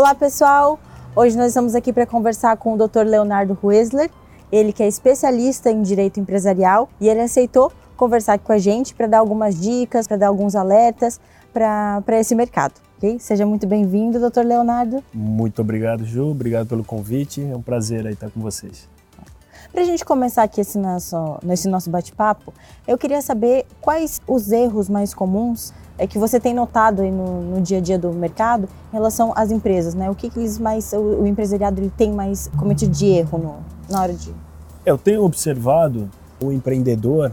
Olá, pessoal! Hoje nós estamos aqui para conversar com o Dr. Leonardo Huesler, ele que é especialista em direito empresarial e ele aceitou conversar aqui com a gente para dar algumas dicas, para dar alguns alertas para esse mercado. Okay? Seja muito bem-vindo, doutor Leonardo. Muito obrigado, Ju. Obrigado pelo convite. É um prazer estar com vocês. Para a gente começar aqui esse nosso, nesse nosso bate-papo, eu queria saber quais os erros mais comuns é, que você tem notado no, no, dia a dia do mercado em relação às empresas, né? O que, que eles mais, o, o empresariado ele tem mais cometido de erro no, na hora de... Eu tenho observado o empreendedor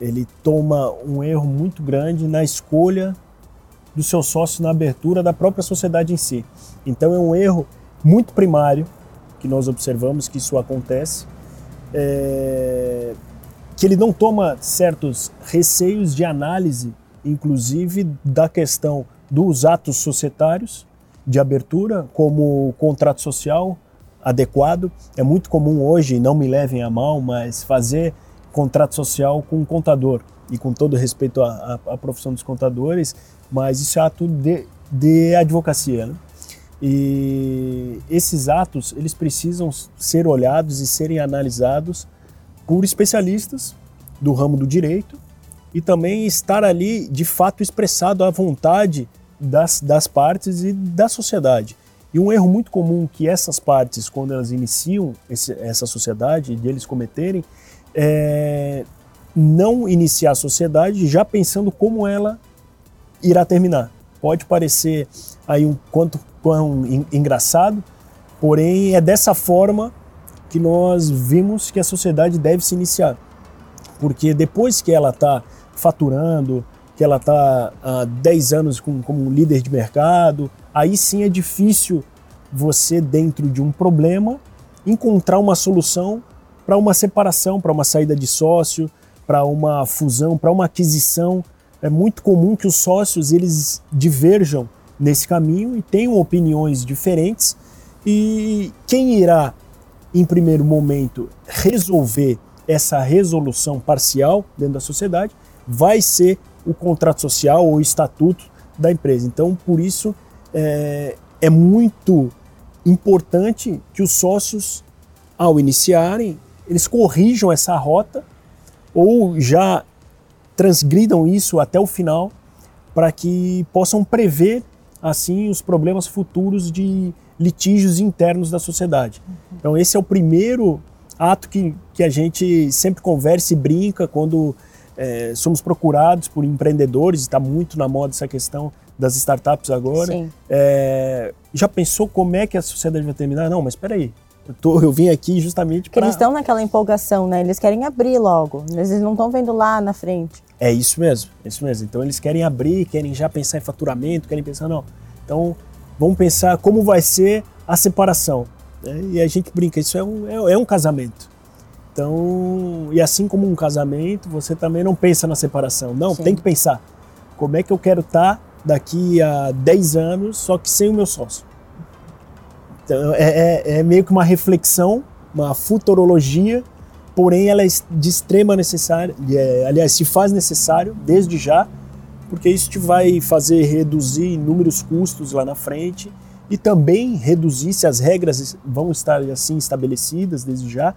ele toma um erro muito grande na escolha do seu sócio na abertura da própria sociedade em si. Então é um erro muito primário que nós observamos que isso acontece, é, que ele não toma certos receios de análise, inclusive da questão dos atos societários de abertura, como contrato social adequado. É muito comum hoje, não me levem a mal, mas fazer contrato social com um contador. E com todo respeito à, à, à profissão dos contadores, mas isso é ato de, de advocacia. Né? E esses atos, eles precisam ser olhados e serem analisados por especialistas do ramo do direito e também estar ali, de fato, expressado a vontade das, das partes e da sociedade. E um erro muito comum que essas partes, quando elas iniciam esse, essa sociedade, de eles cometerem, é, não iniciar a sociedade já pensando como ela irá terminar. Pode parecer aí um quanto quão engraçado, porém é dessa forma que nós vimos que a sociedade deve se iniciar. Porque depois que ela está faturando, que ela está há 10 anos com, como líder de mercado, aí sim é difícil você, dentro de um problema, encontrar uma solução para uma separação, para uma saída de sócio, para uma fusão, para uma aquisição. É muito comum que os sócios eles diverjam nesse caminho e tenham opiniões diferentes e quem irá em primeiro momento resolver essa resolução parcial dentro da sociedade vai ser o contrato social ou o estatuto da empresa. Então, por isso é, é muito importante que os sócios, ao iniciarem eles corrijam essa rota ou já transgridam isso até o final para que possam prever assim os problemas futuros de litígios internos da sociedade. Então esse é o primeiro ato que, que a gente sempre conversa e brinca quando é, somos procurados por empreendedores, está muito na moda essa questão das startups agora. É, já pensou como é que a sociedade vai terminar? Não, mas espera aí, eu, tô, eu vim aqui justamente para. Eles estão naquela empolgação, né? Eles querem abrir logo. Eles não estão vendo lá na frente. É isso mesmo, é isso mesmo. Então eles querem abrir, querem já pensar em faturamento, querem pensar, não. Então vamos pensar como vai ser a separação. Né? E a gente brinca, isso é um, é, é um casamento. Então, e assim como um casamento, você também não pensa na separação. Não, Sim. tem que pensar como é que eu quero estar tá daqui a 10 anos, só que sem o meu sócio. Então, é, é, é meio que uma reflexão, uma futurologia, porém ela é de extrema necessária, é, aliás, se faz necessário desde já, porque isso te vai fazer reduzir inúmeros custos lá na frente e também reduzir, se as regras vão estar assim estabelecidas desde já,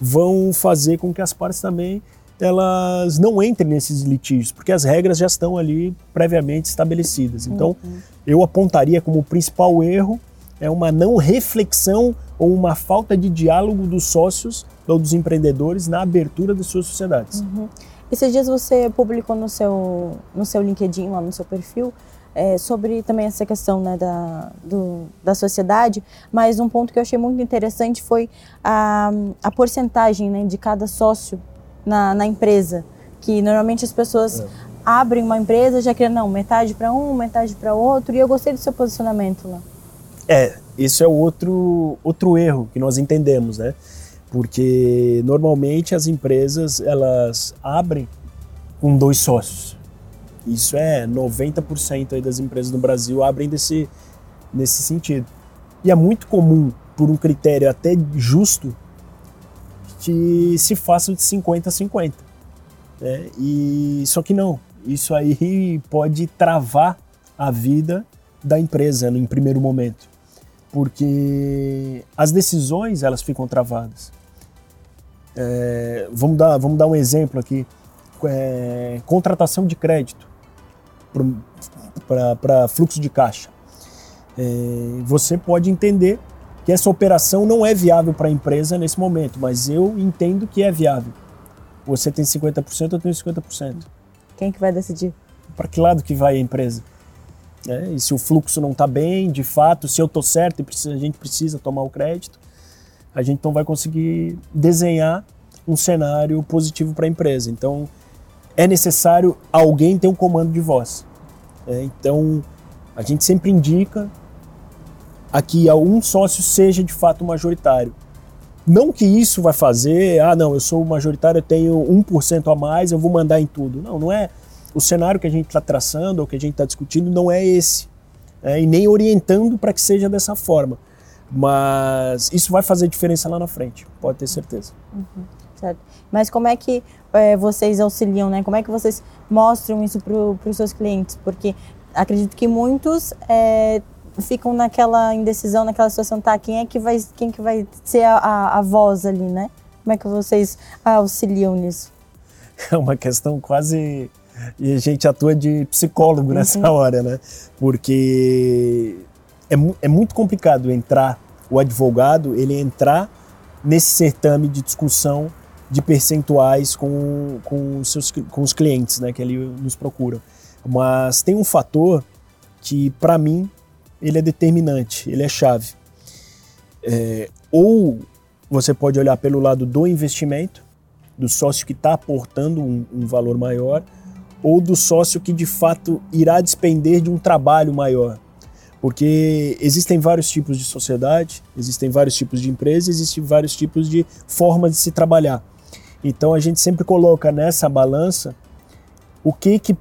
vão fazer com que as partes também elas não entrem nesses litígios, porque as regras já estão ali previamente estabelecidas. Então, uhum. eu apontaria como principal erro é uma não reflexão ou uma falta de diálogo dos sócios ou dos empreendedores na abertura das suas sociedades. Uhum. Esses dias você publicou no seu, no seu LinkedIn, lá no seu perfil, é, sobre também essa questão né, da, do, da sociedade, mas um ponto que eu achei muito interessante foi a, a porcentagem né, de cada sócio na, na empresa, que normalmente as pessoas é. abrem uma empresa já querendo, não, metade para um, metade para outro, e eu gostei do seu posicionamento lá. É, isso é outro, outro erro que nós entendemos, né? Porque normalmente as empresas elas abrem com dois sócios. Isso é 90% aí das empresas no Brasil abrem desse, nesse sentido. E é muito comum, por um critério até justo, que se faça de 50 a 50. Né? E, só que não, isso aí pode travar a vida da empresa no, em primeiro momento. Porque as decisões elas ficam travadas. É, vamos, dar, vamos dar um exemplo aqui. É, contratação de crédito para fluxo de caixa. É, você pode entender que essa operação não é viável para a empresa nesse momento, mas eu entendo que é viável. Você tem 50%, eu tenho 50%. Quem que vai decidir? Para que lado que vai a empresa? É, e se o fluxo não está bem, de fato, se eu estou certo e precisa, a gente precisa tomar o crédito, a gente não vai conseguir desenhar um cenário positivo para a empresa. Então, é necessário alguém ter um comando de voz. É, então, a gente sempre indica a que um sócio seja de fato majoritário. Não que isso vai fazer, ah, não, eu sou majoritário, eu tenho 1% a mais, eu vou mandar em tudo. Não, não é. O cenário que a gente está traçando, ou que a gente está discutindo, não é esse. É, e nem orientando para que seja dessa forma. Mas isso vai fazer diferença lá na frente, pode ter certeza. Uhum, certo. Mas como é que é, vocês auxiliam, né? Como é que vocês mostram isso para os seus clientes? Porque acredito que muitos é, ficam naquela indecisão, naquela situação, tá? Quem é que vai, quem que vai ser a, a, a voz ali, né? Como é que vocês auxiliam nisso? É uma questão quase e a gente atua de psicólogo nessa uhum. hora, né? Porque é, é muito complicado entrar, o advogado, ele entrar nesse certame de discussão de percentuais com, com, os, seus, com os clientes, né? Que ele nos procuram. Mas tem um fator que, para mim, ele é determinante, ele é chave. É, ou você pode olhar pelo lado do investimento, do sócio que está aportando um, um, valor maior, ou do sócio que de fato irá despender de um trabalho maior. Porque existem vários tipos de sociedade, existem vários tipos de empresa, existem vários tipos de formas de se trabalhar. Então a gente sempre coloca nessa balança o que que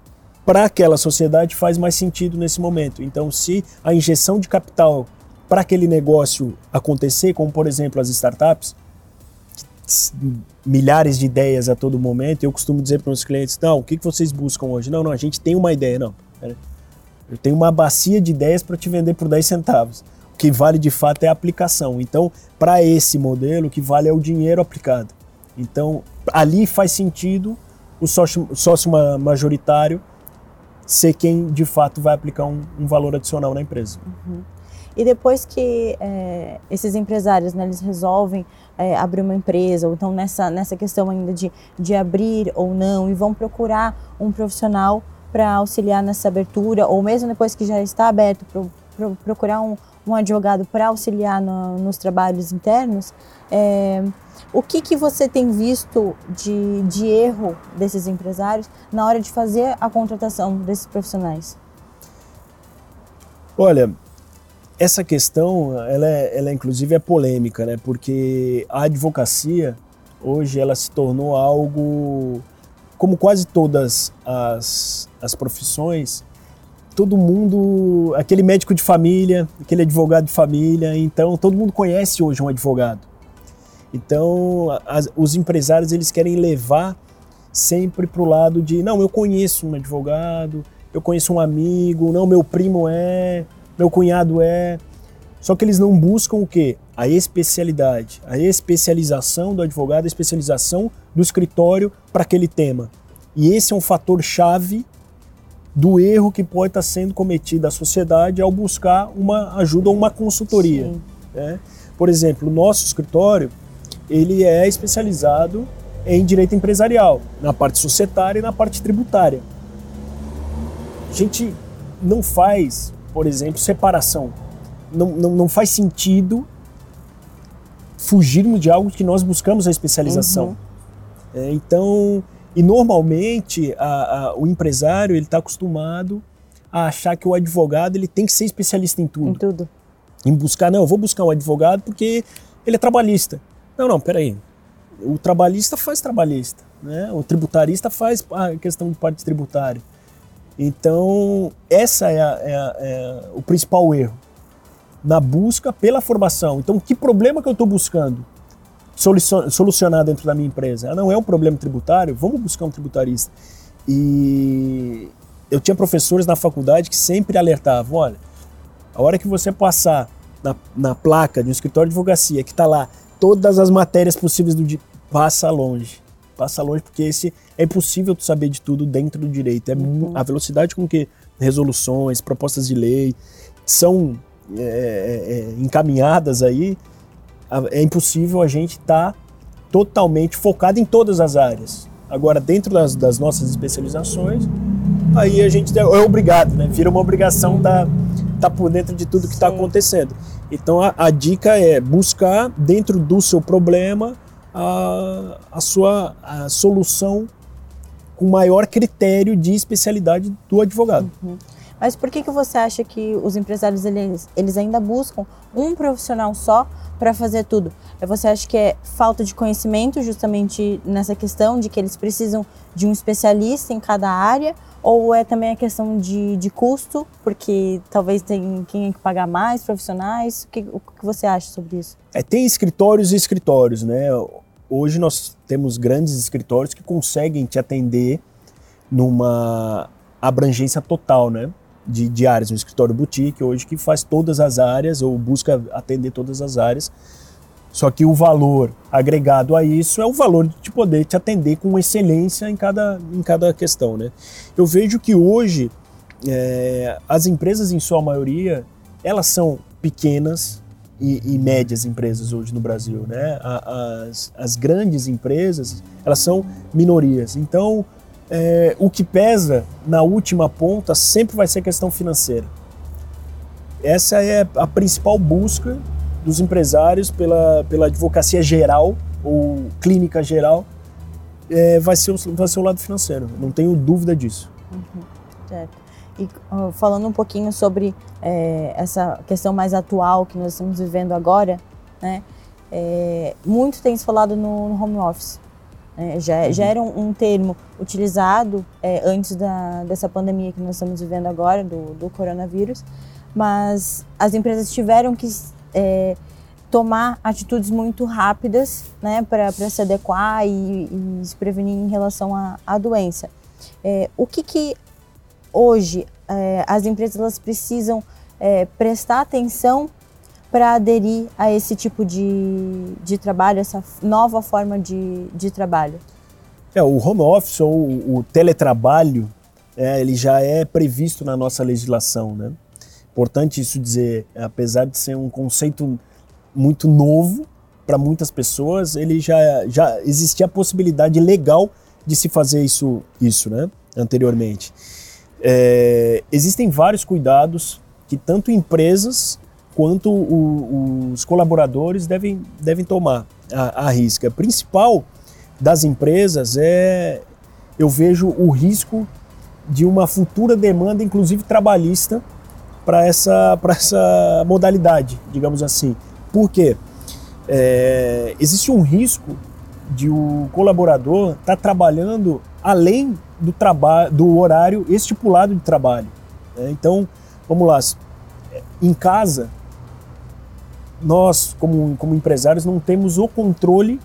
para aquela sociedade faz mais sentido nesse momento. Então, se a injeção de capital para aquele negócio acontecer, como por exemplo as startups, milhares de ideias a todo momento, eu costumo dizer para os clientes: não, o que, vocês buscam hoje? Não, não, a gente tem uma ideia, não. Eu tenho uma bacia de ideias para te vender por 10 centavos. O que vale de fato é a aplicação. Então, para esse modelo, o que vale é o dinheiro aplicado. Então, ali faz sentido o sócio, sócio majoritário ser quem de fato vai aplicar um, um valor adicional na empresa. Uhum. E depois que é, esses empresários né, eles resolvem é, abrir uma empresa, ou então nessa, nessa questão ainda de, de abrir ou não, e vão procurar um profissional para auxiliar nessa abertura, ou mesmo depois que já está aberto, pro, pro, procurar um, um advogado para auxiliar no, nos trabalhos internos, é, o que, que você tem visto de, de erro desses empresários na hora de fazer a contratação desses profissionais? Olha, essa questão, ela, é, ela inclusive é polêmica, né? Porque a advocacia hoje ela se tornou algo, como quase todas as, as profissões, todo mundo, aquele médico de família, aquele advogado de família, então todo mundo conhece hoje um advogado. Então, as, os empresários eles querem levar sempre para o lado de, não, eu conheço um advogado, eu conheço um amigo, não, meu primo é, meu cunhado é. Só que eles não buscam o quê? A especialidade, a especialização do advogado, a especialização do escritório para aquele tema. E esse é um fator chave do erro que pode estar sendo cometido à sociedade ao buscar uma ajuda ou uma consultoria. Né? Por exemplo, o nosso escritório, ele é especializado em direito empresarial, na parte societária e na parte tributária. A gente não faz, por exemplo, separação. Não, não, não faz sentido fugirmos de algo que nós buscamos a especialização. Uhum. É, então, e normalmente a, a, o empresário ele está acostumado a achar que o advogado ele tem que ser especialista em tudo. Em tudo. Em buscar, não, eu vou buscar um advogado porque ele é trabalhista. Não, não, peraí. O trabalhista faz trabalhista, né? O tributarista faz a questão de parte tributária. Então, essa é, a, é, a, é o principal erro na busca pela formação. Então, que problema que eu estou buscando solucionar dentro da minha empresa? Ah, não é um problema tributário? Vamos buscar um tributarista. E eu tinha professores na faculdade que sempre alertavam: olha, a hora que você passar na, na placa de um escritório de advocacia que está lá todas as matérias possíveis do dia, passa longe. Passa longe porque esse é impossível tu saber de tudo dentro do direito. É uhum. a velocidade com que resoluções, propostas de lei são é, é, é encaminhadas aí, é impossível a gente estar tá totalmente focado em todas as áreas. Agora, dentro das, das, nossas especializações, aí a gente é obrigado, né? Vira uma obrigação da tá por dentro de tudo que está acontecendo. Então a, a, dica é buscar dentro do seu problema a, a sua a solução com maior critério de especialidade do advogado. Uhum. Mas por que, que você acha que os empresários eles, eles ainda buscam um profissional só para fazer tudo? É, você acha que é falta de conhecimento justamente nessa questão de que eles precisam de um especialista em cada área? Ou é também a questão de, de custo, porque talvez tem quem que pagar mais profissionais? O que, o que você acha sobre isso? É, tem escritórios e escritórios, né? Hoje nós temos grandes escritórios que conseguem te atender numa abrangência total, né? De, de áreas, um escritório boutique hoje que faz todas as áreas ou busca atender todas as áreas. Só que o valor agregado a isso é o valor de poder te atender com excelência em cada, em cada questão, né? Eu vejo que hoje é, as empresas, em sua maioria, elas são pequenas, e, e, médias empresas hoje no Brasil, né? As, as grandes empresas, elas são minorias. Então, é, o que pesa na última ponta sempre vai ser a questão financeira. Essa é a principal busca dos empresários pela, pela advocacia geral ou clínica geral, é, vai, ser o, vai ser o lado financeiro. Não tenho dúvida disso. Uhum. Certo. E uh, falando um pouquinho sobre é, essa questão mais atual que nós estamos vivendo agora, né? É, muito tem se falado no, no home office. É, já, uhum. já era um, um termo utilizado é, antes da, dessa pandemia que nós estamos vivendo agora, do, do coronavírus, mas as empresas tiveram que é, tomar atitudes muito rápidas né, para se adequar e, e, se prevenir em relação à, à doença. É, o que, que hoje é, as empresas elas precisam é, prestar atenção para aderir a esse tipo de, de trabalho, essa nova forma de, de trabalho? É, o home office ou o teletrabalho, é, ele já é previsto na nossa legislação, né? Importante isso dizer, apesar de ser um conceito muito novo para muitas pessoas, ele já, já existia a possibilidade legal de se fazer isso, isso né? Anteriormente. É, existem vários cuidados que tanto empresas quanto o, os colaboradores devem, devem tomar a, a risca. A principal das empresas é, eu vejo o risco de uma futura demanda, inclusive trabalhista, para essa, essa modalidade, digamos assim. Por quê? É, existe um risco de o colaborador estar tá trabalhando além do, trabalho, do horário estipulado de trabalho. Né? Então, vamos lá, em casa, nós, como, como empresários, não temos o controle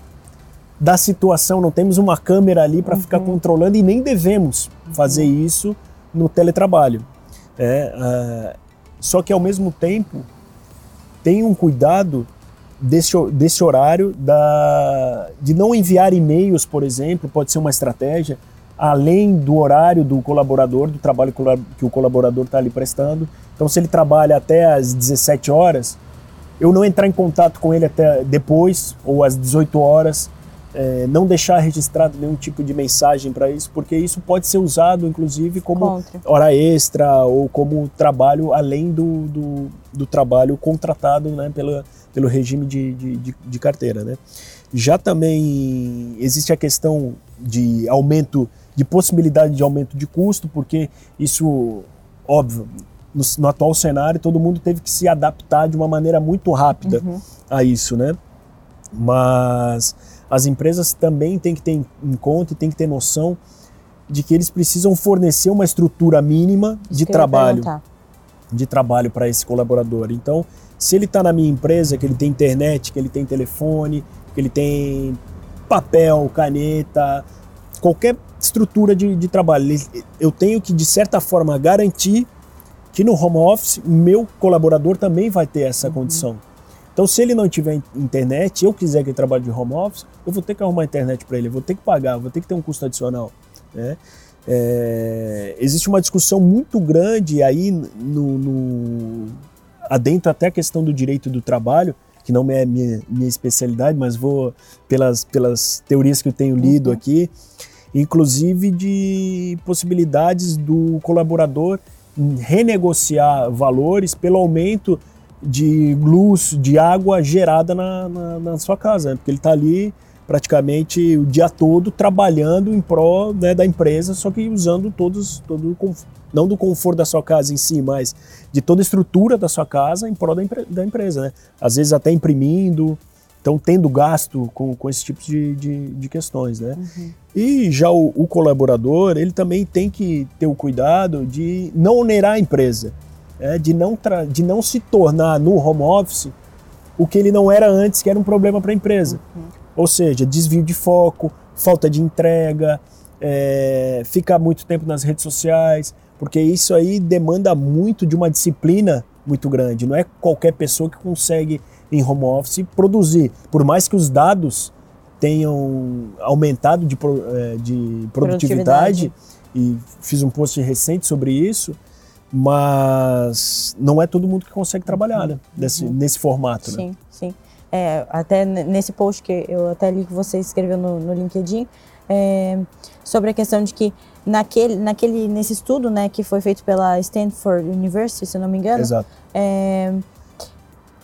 da situação, não temos uma câmera ali para uhum. ficar controlando e nem devemos fazer uhum. isso no teletrabalho. É, uh, só que, ao mesmo tempo, tem um cuidado desse, desse horário da, de não enviar e-mails, por exemplo, pode ser uma estratégia, além do horário do colaborador, do trabalho que o colaborador está ali prestando. Então, se ele trabalha até às 17 horas, eu não entrar em contato com ele até depois ou às 18 horas, é, não deixar registrado nenhum tipo de mensagem para isso, porque isso pode ser usado, inclusive, como Contra. hora extra ou como trabalho além do, do, do trabalho contratado né, pelo, pelo regime de, de, de, de carteira. Né? Já também existe a questão de aumento de possibilidade de aumento de custo, porque isso, óbvio, no, no, atual cenário todo mundo teve que se adaptar de uma maneira muito rápida uhum. a isso, né? Mas as empresas também têm que ter em conta e têm que ter noção de que eles precisam fornecer uma estrutura mínima de trabalho, de trabalho para esse colaborador. Então, se ele está na minha empresa, que ele tem internet, que ele tem telefone, que ele tem papel, caneta, qualquer estrutura de, de trabalho. Eu tenho que, de certa forma, garantir que no home office meu colaborador também vai ter essa uhum. condição. Então, se ele não tiver internet, eu quiser que ele trabalhe de home office, eu vou ter que arrumar internet para ele, eu vou ter que pagar, vou ter que ter um custo adicional. Né? É, existe uma discussão muito grande aí no, no, adentro até a questão do direito do trabalho, que não é minha, minha especialidade, mas vou pelas, pelas teorias que eu tenho lido uhum. aqui, inclusive de possibilidades do colaborador renegociar valores pelo aumento de luz, de água gerada na, na, na sua casa, né? porque ele está ali praticamente o dia todo trabalhando em prol né, da empresa, só que usando todos, todo não do conforto da sua casa em si, mas de toda a estrutura da sua casa em prol da, da empresa, né? Às vezes até imprimindo, então tendo gasto com, com esse tipo de, de, de questões, né? Uhum. E já o, o, colaborador, ele também tem que ter o cuidado de não onerar a empresa, é, de, não de não se tornar no home office o que ele não era antes, que era um problema para a empresa. Uhum. Ou seja, desvio de foco, falta de entrega, é, ficar muito tempo nas redes sociais, porque isso aí demanda muito de uma disciplina muito grande. Não é qualquer pessoa que consegue em home office produzir. Por mais que os dados tenham aumentado de, é, de produtividade, produtividade, e fiz um post recente sobre isso, mas não é todo mundo que consegue trabalhar né? Desse, uhum. nesse formato. Sim, né? sim é, até nesse post que eu até li que você escreveu no, no LinkedIn, é, sobre a questão de que naquele, naquele, nesse estudo né, que foi feito pela Stanford University, se não me engano, é,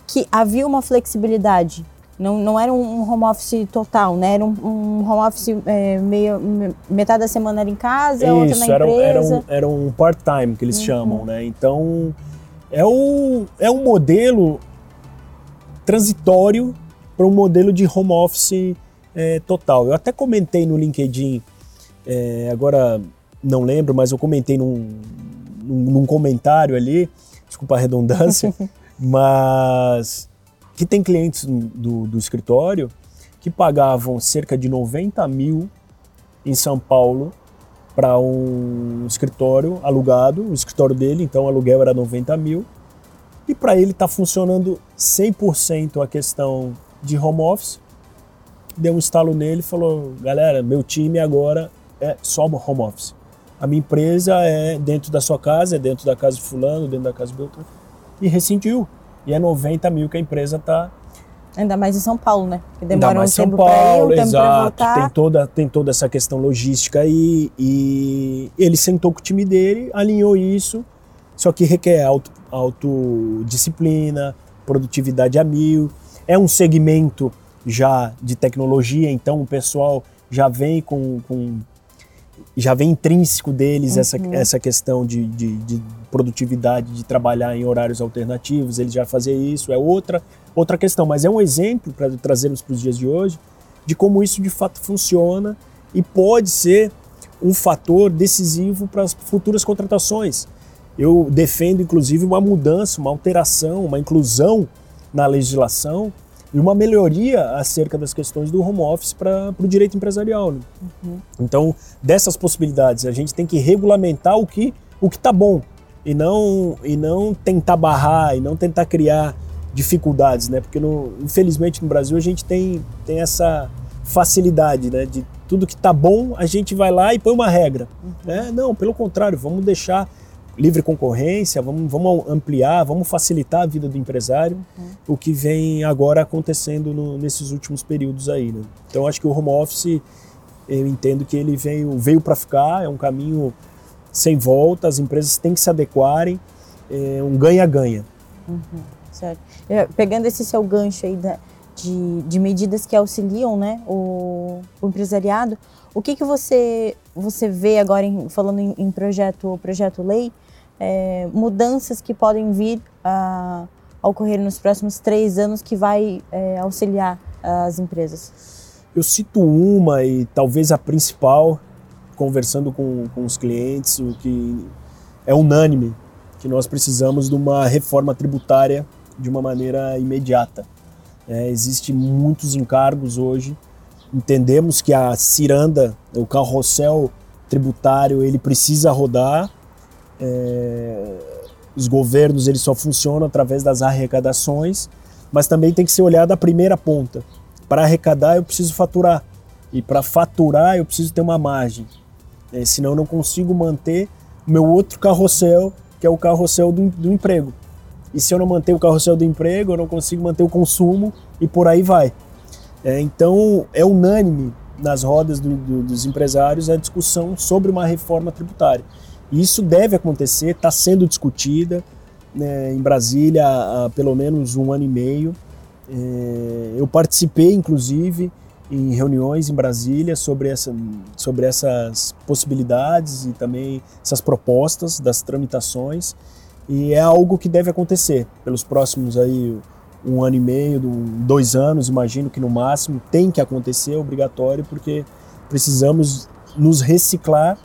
que havia uma flexibilidade. Não, não era um home office total, né? Era um, um home office é, meio. metade da semana era em casa, Isso, outra na era, empresa. Era um, era um part-time que eles uhum. chamam, né? Então, é, o, é um modelo transitório para um modelo de home office é, total. Eu até comentei no LinkedIn, é, agora não lembro, mas eu comentei num, num, num comentário ali, desculpa a redundância, mas que tem clientes do, do escritório que pagavam cerca de 90 mil em São Paulo para um escritório alugado, o escritório dele, então o aluguel era 90 mil, e para ele está funcionando 100% a questão de home office, deu um estalo nele e falou: galera, meu time agora é só home office. A minha empresa é dentro da sua casa, é dentro da casa de Fulano, dentro da casa de Beltrano. E rescindiu. E é 90 mil que a empresa está. Ainda mais em São Paulo, né? Que demora Ainda mais um São tempo Paulo, ir, um exato. Tem toda, tem toda essa questão logística aí. E ele sentou com o time dele, alinhou isso, só que requer auto autodisciplina, produtividade a mil. É um segmento já de tecnologia, então o pessoal já vem com, com já vem intrínseco deles uhum. essa, essa questão de, de, de, produtividade, de trabalhar em horários alternativos, eles já fazem isso, é outra, outra questão, mas é um exemplo para trazermos para os dias de hoje de como isso de fato funciona e pode ser um fator decisivo para as futuras contratações. Eu defendo, inclusive, uma mudança, uma alteração, uma inclusão na legislação e uma melhoria acerca das questões do home office para o direito empresarial. Né? Uhum. Então, dessas possibilidades, a gente tem que regulamentar o que o que está bom e não e não tentar barrar e não tentar criar dificuldades, né? Porque no, infelizmente no Brasil a gente tem tem essa facilidade, né? De tudo que está bom a gente vai lá e põe uma regra. Uhum. Né? Não, pelo contrário, vamos deixar livre concorrência, vamos, vamos ampliar, vamos facilitar a vida do empresário, uhum. o que vem agora acontecendo no, nesses últimos períodos aí. Né? Então acho que o home office, eu entendo que ele veio, veio para ficar, é um caminho sem volta, as empresas têm que se adequarem, é um ganha-ganha. Uhum. Certo. É, pegando esse seu gancho aí da, de, de medidas que auxiliam né, o, o empresariado, o que, que você, você vê agora, em, falando em, em projeto, projeto lei, é, mudanças que podem vir a, a, ocorrer nos próximos três anos que vai é, auxiliar as empresas? Eu cito uma e talvez a principal, conversando com, com os clientes, o que é unânime, que nós precisamos de uma reforma tributária de uma maneira imediata. É, Existem muitos encargos hoje. Entendemos que a ciranda, o carrossel tributário, ele precisa rodar é, os governos eles só funcionam através das arrecadações, mas também tem que ser olhado a primeira ponta. Para arrecadar eu preciso faturar e para faturar eu preciso ter uma margem, é, senão eu não consigo manter o meu outro carrossel, que é o carrossel do, do emprego. E se eu não manter o carrossel do emprego, eu não consigo manter o consumo e por aí vai. É, então é unânime nas rodas do, do, dos empresários a discussão sobre uma reforma tributária. Isso deve acontecer, está sendo discutida né, em Brasília há, pelo menos um ano e meio. É, eu participei, inclusive, em reuniões em Brasília sobre, essa, sobre essas possibilidades e também essas propostas das tramitações. E é algo que deve acontecer pelos próximos aí um ano e meio, dois anos, imagino que no máximo tem que acontecer, obrigatório, porque precisamos nos reciclar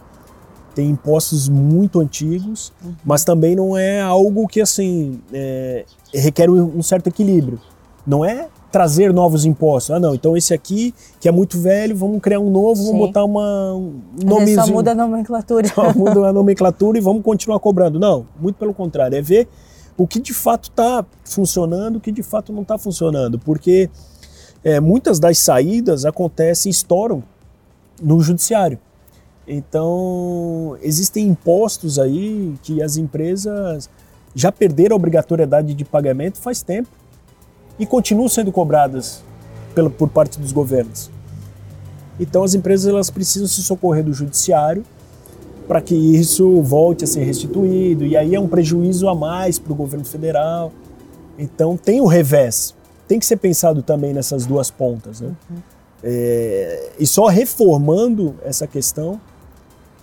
tem impostos muito antigos, uhum. mas também não é algo que assim é, requer um certo equilíbrio. Não é trazer novos impostos. Ah, não, então esse aqui, que é muito velho, vamos criar um novo, Sim. vamos botar uma, um nomezinho. Só muda a nomenclatura. Só muda a nomenclatura e vamos continuar cobrando. Não, muito pelo contrário, é ver o que de fato está funcionando, o que de fato não está funcionando. Porque é, muitas das saídas acontecem, estouram no judiciário. Então, existem impostos aí que as empresas já perderam a obrigatoriedade de pagamento faz tempo e continuam sendo cobradas pela, por parte dos governos. Então, as empresas elas precisam se socorrer do judiciário para que isso volte a ser restituído, e aí é um prejuízo a mais para o governo federal. Então, tem o revés. Tem que ser pensado também nessas duas pontas. Né? Uhum. É, e só reformando essa questão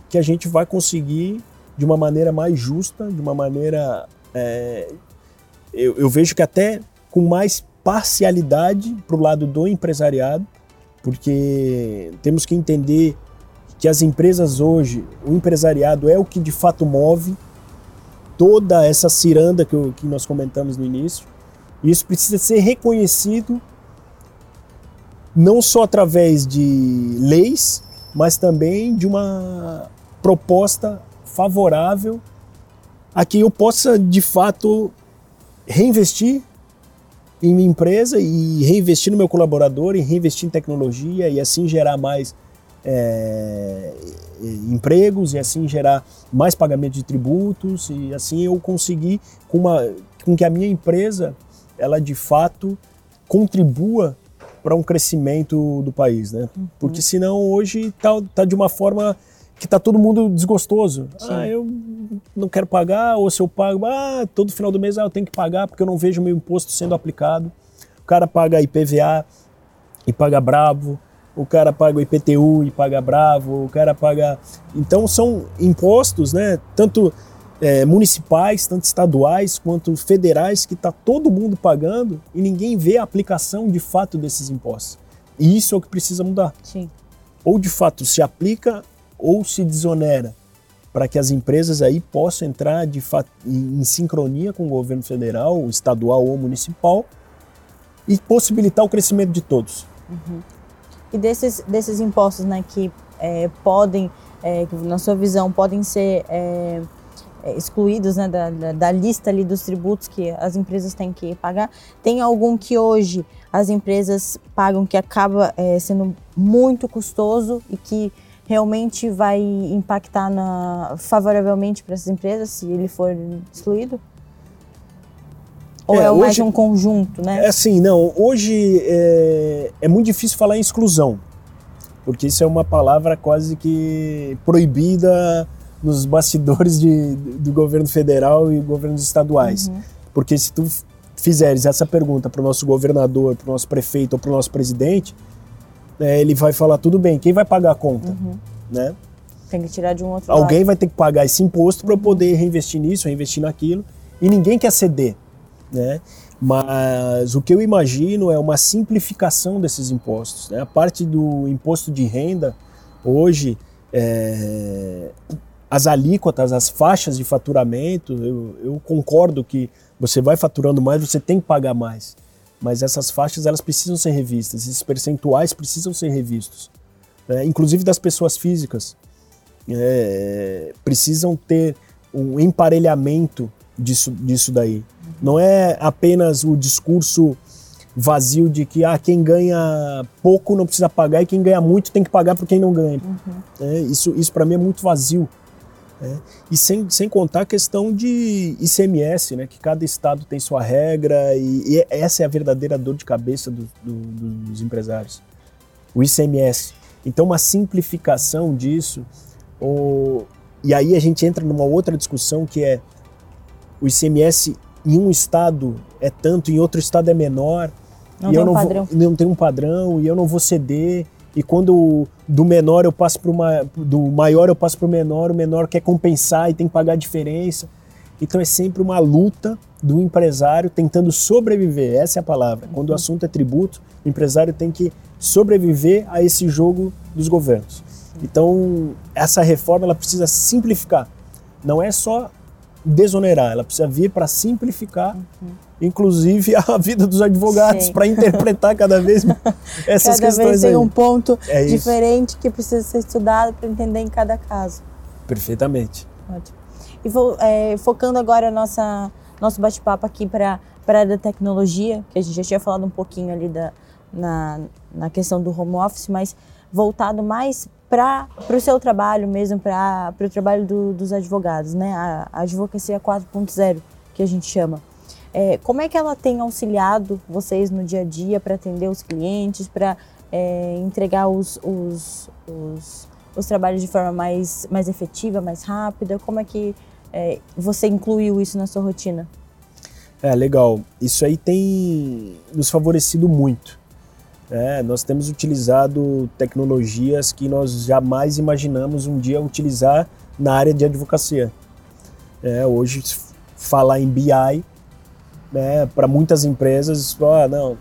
que a gente vai conseguir de uma maneira mais justa, de uma maneira. É, eu, eu vejo que até com mais parcialidade para o lado do empresariado, porque temos que entender que as empresas hoje, o empresariado é o que de fato move toda essa ciranda que, eu, que nós comentamos no início. E isso precisa ser reconhecido não só através de leis, mas também de uma proposta favorável a que eu possa de fato reinvestir em minha empresa e reinvestir no meu colaborador e reinvestir em tecnologia e assim gerar mais é, empregos e assim gerar mais pagamento de tributos e assim eu conseguir com, uma, com que a minha empresa ela de fato contribua para um crescimento do país, né? Uhum. Porque senão hoje tá, tá de uma forma que tá todo mundo desgostoso. Sim. Ah, eu não quero pagar, ou se eu pago, ah, todo final do mês ah, eu tenho que pagar porque eu não vejo o meu imposto sendo aplicado. O cara paga IPVA e paga bravo, o cara paga IPTU e paga bravo, o cara paga. Então são impostos, né? Tanto é, municipais, tanto estaduais quanto federais, que está todo mundo pagando e ninguém vê a aplicação de fato desses impostos. E isso é o que precisa mudar. Sim. Ou de fato se aplica ou se desonera para que as empresas aí possam entrar de em, sincronia com o governo federal, estadual ou municipal e possibilitar o crescimento de todos. Uhum. E desses, desses impostos né, que é, podem, é, na sua visão, podem ser é, é, excluídos né, da, da, da, lista ali dos tributos que as empresas têm que pagar, tem algum que hoje as empresas pagam que acaba é, sendo muito custoso e que realmente vai impactar na, favoravelmente para essas empresas se ele for excluído? Ou é, é mais hoje, um conjunto, né? É assim, não. Hoje é, é muito difícil falar em exclusão, porque isso é uma palavra quase que proibida nos bastidores de, do governo federal e governos estaduais. Uhum. Porque se tu fizeres essa pergunta para o nosso governador, para o nosso prefeito ou para o nosso presidente, é, ele vai falar tudo bem, quem vai pagar a conta, uhum. né? Tem que tirar de um outro Alguém lado. vai ter que pagar esse imposto para uhum. poder reinvestir nisso, reinvestir naquilo, e ninguém quer ceder, né? Mas o que eu imagino é uma simplificação desses impostos. Né? A parte do imposto de renda, hoje, é, as alíquotas, as faixas de faturamento, eu, eu concordo que você vai faturando mais, você tem que pagar mais mas essas faixas elas precisam ser revistas, esses percentuais precisam ser revistos, é, inclusive das pessoas físicas, é, precisam ter um emparelhamento disso, disso daí. Não é apenas o discurso vazio de que ah, quem ganha pouco não precisa pagar e quem ganha muito tem que pagar para quem não ganha. Uhum. É, isso isso para mim é muito vazio. É. E sem, sem contar a questão de ICMS, né, que cada estado tem sua regra e, e essa é a verdadeira dor de cabeça do, do, dos empresários. O ICMS. Então, uma simplificação disso, ou, e aí a gente entra numa outra discussão que é o ICMS em um estado é tanto, em outro estado é menor. Não e tem eu não um padrão. Vou, não tem um padrão e eu não vou ceder. E quando do menor eu passo para uma, do maior eu passo para o menor, o menor quer compensar e tem que pagar a diferença. Então é sempre uma luta do empresário tentando sobreviver. Essa é a palavra. Uhum. Quando o assunto é tributo, o empresário tem que sobreviver a esse jogo dos governos. Então essa reforma ela precisa simplificar. Não é só desonerar, ela precisa vir para simplificar, uhum. inclusive a vida dos advogados, para interpretar cada vez essas cada questões. Cada vez tem um ponto é diferente que precisa ser estudado para entender em cada caso. Perfeitamente. Ótimo. E vou, é, focando agora nossa nosso bate-papo aqui para a área da tecnologia, que a gente já tinha falado um pouquinho ali da, na, na questão do home office, mas voltado mais para o seu trabalho mesmo, para o trabalho do, dos advogados, né? A, a advocacia 4.0, que a gente chama. É, como é que ela tem auxiliado vocês no dia a dia para atender os clientes, para é, entregar os, os, os, os, trabalhos de forma mais, mais efetiva, mais rápida? Como é que é, você incluiu isso na sua rotina? É, legal. Isso aí tem nos favorecido muito. É, nós temos utilizado tecnologias que nós jamais imaginamos um dia utilizar na área de advocacia. É, hoje, falar em BI, né, para muitas empresas, ah, não,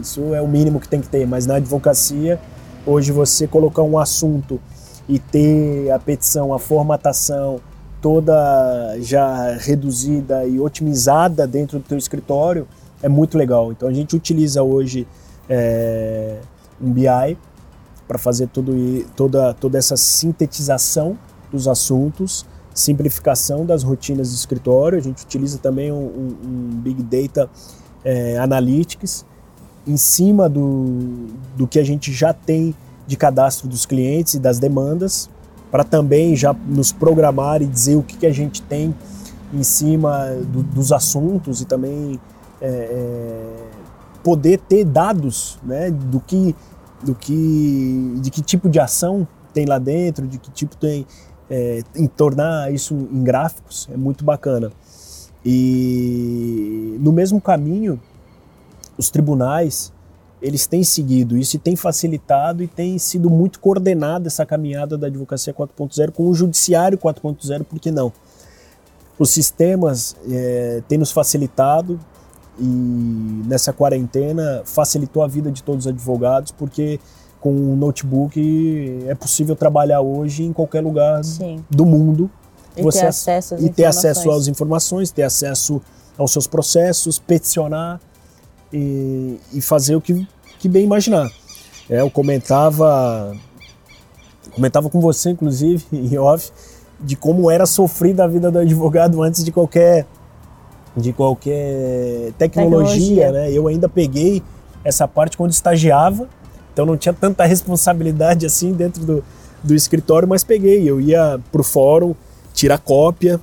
isso é o mínimo que tem que ter, mas na advocacia, hoje você colocar um assunto e ter a petição, a formatação toda já reduzida e otimizada dentro do teu escritório, é muito legal. Então a gente utiliza hoje é, um BI para fazer tudo, toda, toda essa sintetização dos assuntos, simplificação das rotinas de escritório. A gente utiliza também um, um, um Big Data é, Analytics em cima do, do que a gente já tem de cadastro dos clientes e das demandas, para também já nos programar e dizer o que, que a gente tem em cima do, dos assuntos e também é, é poder ter dados né, do que, do que, de que tipo de ação tem lá dentro, de que tipo tem, é, em tornar isso em gráficos, é muito bacana. E no mesmo caminho, os tribunais eles têm seguido isso e tem facilitado e tem sido muito coordenada essa caminhada da advocacia 4.0 com o judiciário 4.0, por que não? Os sistemas é, têm nos facilitado, e nessa quarentena facilitou a vida de todos os advogados, porque com um notebook é possível trabalhar hoje em qualquer lugar Sim. do mundo. E você ter acesso às e ter acesso às informações, ter acesso aos seus processos, peticionar e, e fazer o que, que bem imaginar. É, eu comentava, comentava com você, inclusive, em off, de como era sofrida a vida do advogado antes de qualquer de qualquer tecnologia, tecnologia, né? Eu ainda peguei essa parte quando estagiava, então não tinha tanta responsabilidade assim dentro do, do escritório, mas peguei. Eu ia pro fórum tirar cópia,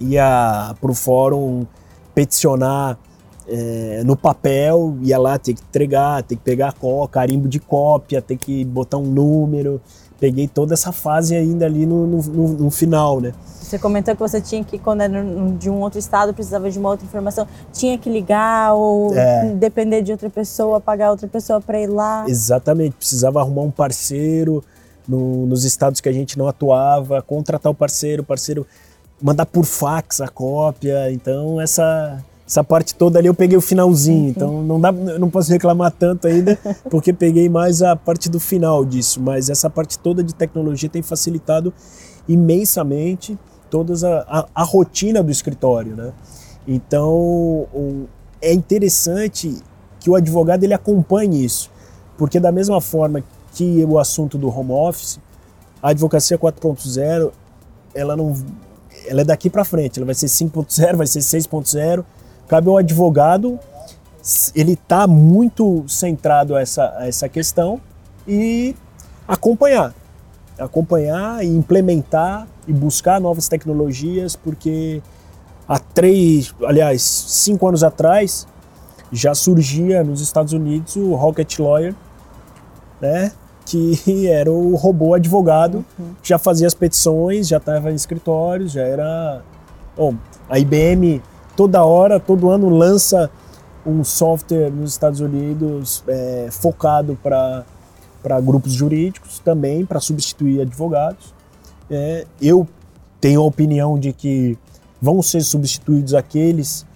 ia pro fórum peticionar é, no papel, ia lá ter que entregar, ter que pegar carimbo de cópia, ter que botar um número. Peguei toda essa fase ainda ali no, no, no, no final, né? Você comentou que você tinha que, quando era de um outro estado, precisava de uma outra informação, tinha que ligar ou é. depender de outra pessoa, pagar outra pessoa para ir lá. Exatamente, precisava arrumar um parceiro no, nos estados que a gente não atuava, contratar o parceiro, o parceiro mandar por fax a cópia. Então, essa, essa parte toda ali eu peguei o finalzinho. Uhum. Então, não, dá, não posso reclamar tanto ainda, porque peguei mais a parte do final disso. Mas essa parte toda de tecnologia tem facilitado imensamente toda a, a, a, rotina do escritório, né? Então, o, é interessante que o advogado ele acompanhe isso, porque da mesma forma que o assunto do home office, a advocacia 4.0, ela não ela é daqui para frente, ela vai ser 5.0, vai ser 6.0. Cabe ao advogado, ele está muito centrado a essa, a essa questão e acompanhar. Acompanhar e implementar e buscar novas tecnologias, porque há três, aliás, cinco anos atrás, já surgia nos Estados Unidos o Rocket Lawyer, né? que era o robô advogado, uhum. já fazia as petições, já estava em escritórios, já era. Bom, a IBM toda hora, todo ano lança um software nos Estados Unidos é, focado para grupos jurídicos também, para substituir advogados. É, eu tenho a opinião de que vão ser substituídos aqueles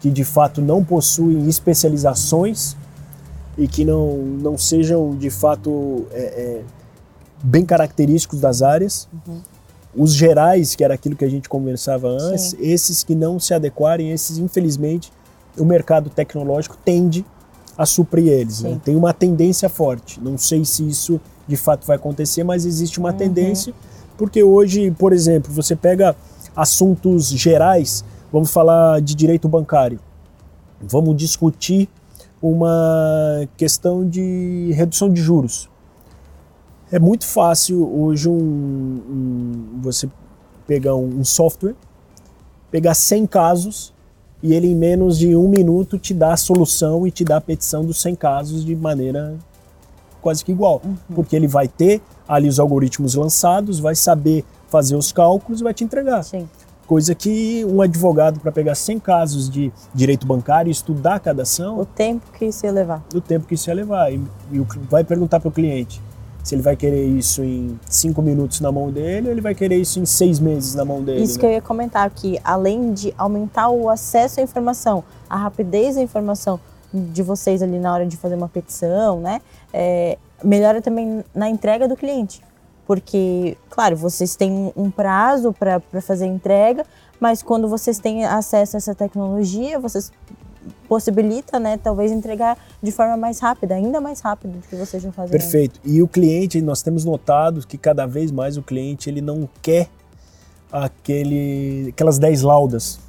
que de fato não possuem especializações e que não, não sejam de fato é, é, bem característicos das áreas. Uhum. Os gerais, que era aquilo que a gente conversava antes, Sim. esses que não se adequarem, esses infelizmente o mercado tecnológico tende a suprir eles. Né? Tem uma tendência forte. Não sei se isso de fato vai acontecer, mas existe uma uhum. tendência, porque hoje, por exemplo, você pega assuntos gerais, vamos falar de direito bancário, vamos discutir uma questão de redução de juros. É muito fácil hoje um, um, você pegar um, um software, pegar 100 casos e ele em menos de um minuto te dá a solução e te dá a petição dos 100 casos de maneira quase que igual. Uhum. Porque ele vai ter ali os algoritmos lançados, vai saber fazer os cálculos e vai te entregar. Sim. Coisa que um advogado, para pegar 100 casos de direito bancário e estudar cada ação. O tempo que isso ia levar. O tempo que isso ia levar. E, e vai perguntar para o cliente se ele vai querer isso em cinco minutos na mão dele ou ele vai querer isso em seis meses na mão dele. Isso né? que eu ia comentar aqui, além de aumentar o acesso à informação, a rapidez da informação de vocês ali na hora de fazer uma petição, né? É, melhora também na entrega do cliente porque, claro, vocês têm um prazo para fazer a entrega, mas quando vocês têm acesso a essa tecnologia, vocês possibilita, né, talvez entregar de forma mais rápida, ainda mais rápido do que vocês já fazem. Perfeito. E o cliente, nós temos notado que cada vez mais o cliente ele não quer aquele, aquelas 10 laudas,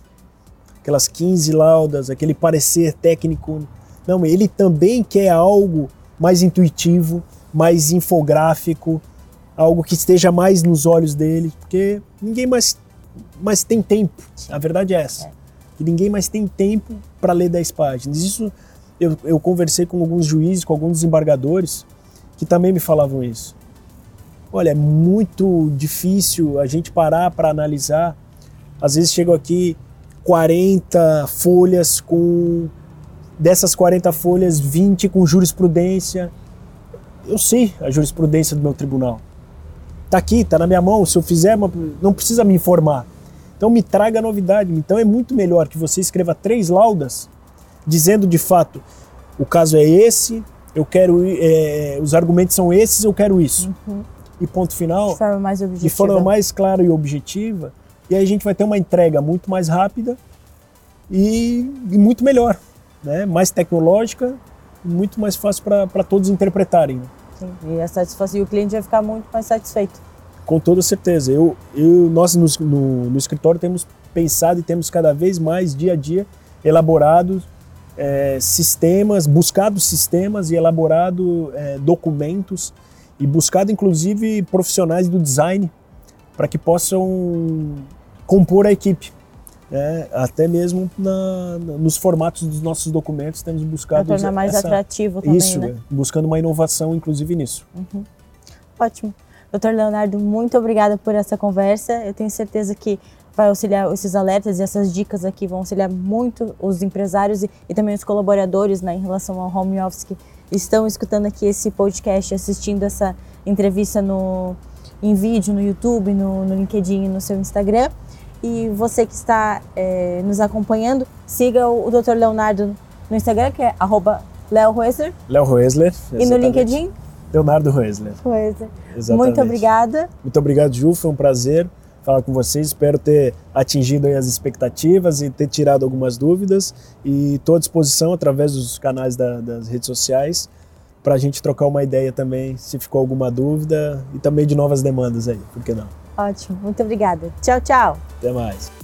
aquelas 15 laudas, aquele parecer técnico. Não, ele também quer algo mais intuitivo, mais infográfico, algo que esteja mais nos olhos dele, porque ninguém mais, mais tem tempo. A verdade é essa. É. Que ninguém mais tem tempo para ler 10 páginas. Isso eu, eu conversei com alguns juízes, com alguns desembargadores, que também me falavam isso. Olha, é muito difícil a gente parar para analisar. Às vezes chegam aqui 40 folhas com dessas 40 folhas, 20 com jurisprudência. Eu sei a jurisprudência do meu tribunal. Tá aqui, tá na minha mão. Se eu fizer, uma, não precisa me informar. Então me traga novidade. Então é muito melhor que você escreva três laudas dizendo de fato o caso é esse, eu quero é, os argumentos são esses, eu quero isso. Uhum. E ponto final. De forma mais objetiva. De forma mais clara e objetiva. E aí a gente vai ter uma entrega muito mais rápida e, e muito melhor, né? Mais tecnológica, muito mais fácil para todos interpretarem. Né? Sim, e a satisfação, e o cliente vai ficar muito mais satisfeito. Com toda certeza. Eu, eu, nós no, no, no escritório temos pensado e temos cada vez mais, dia a dia, elaborado é, sistemas, buscado sistemas e elaborado é, documentos e buscado inclusive profissionais do design para que possam compor a equipe. É, até mesmo na, nos formatos dos nossos documentos temos buscado para tornar mais essa, atrativo também, isso, né? buscando uma inovação inclusive nisso. Uhum. Ótimo, doutor Leonardo, muito obrigada por essa conversa. Eu tenho certeza que vai auxiliar esses alertas e essas dicas aqui vão auxiliar muito os empresários e, e também os colaboradores né, em relação ao home office que estão escutando aqui esse podcast, assistindo essa entrevista no em vídeo no YouTube, no, no LinkedIn e no seu Instagram. E você que está é, nos acompanhando, siga o, o Dr. Leonardo no Instagram, que é arroba Leo Roesler. Leo Roesler. E no LinkedIn? Leonardo Roesler. Roesler. Exatamente. Muito obrigada. Muito obrigado, Ju. Foi um prazer falar com vocês. Espero ter atingido as expectativas e ter tirado algumas dúvidas. E estou à disposição através dos canais da, das redes sociais para a gente trocar uma ideia também, se ficou alguma dúvida e também de novas demandas aí, por que não? Ótimo, muito obrigada. Tchau, tchau. Até mais.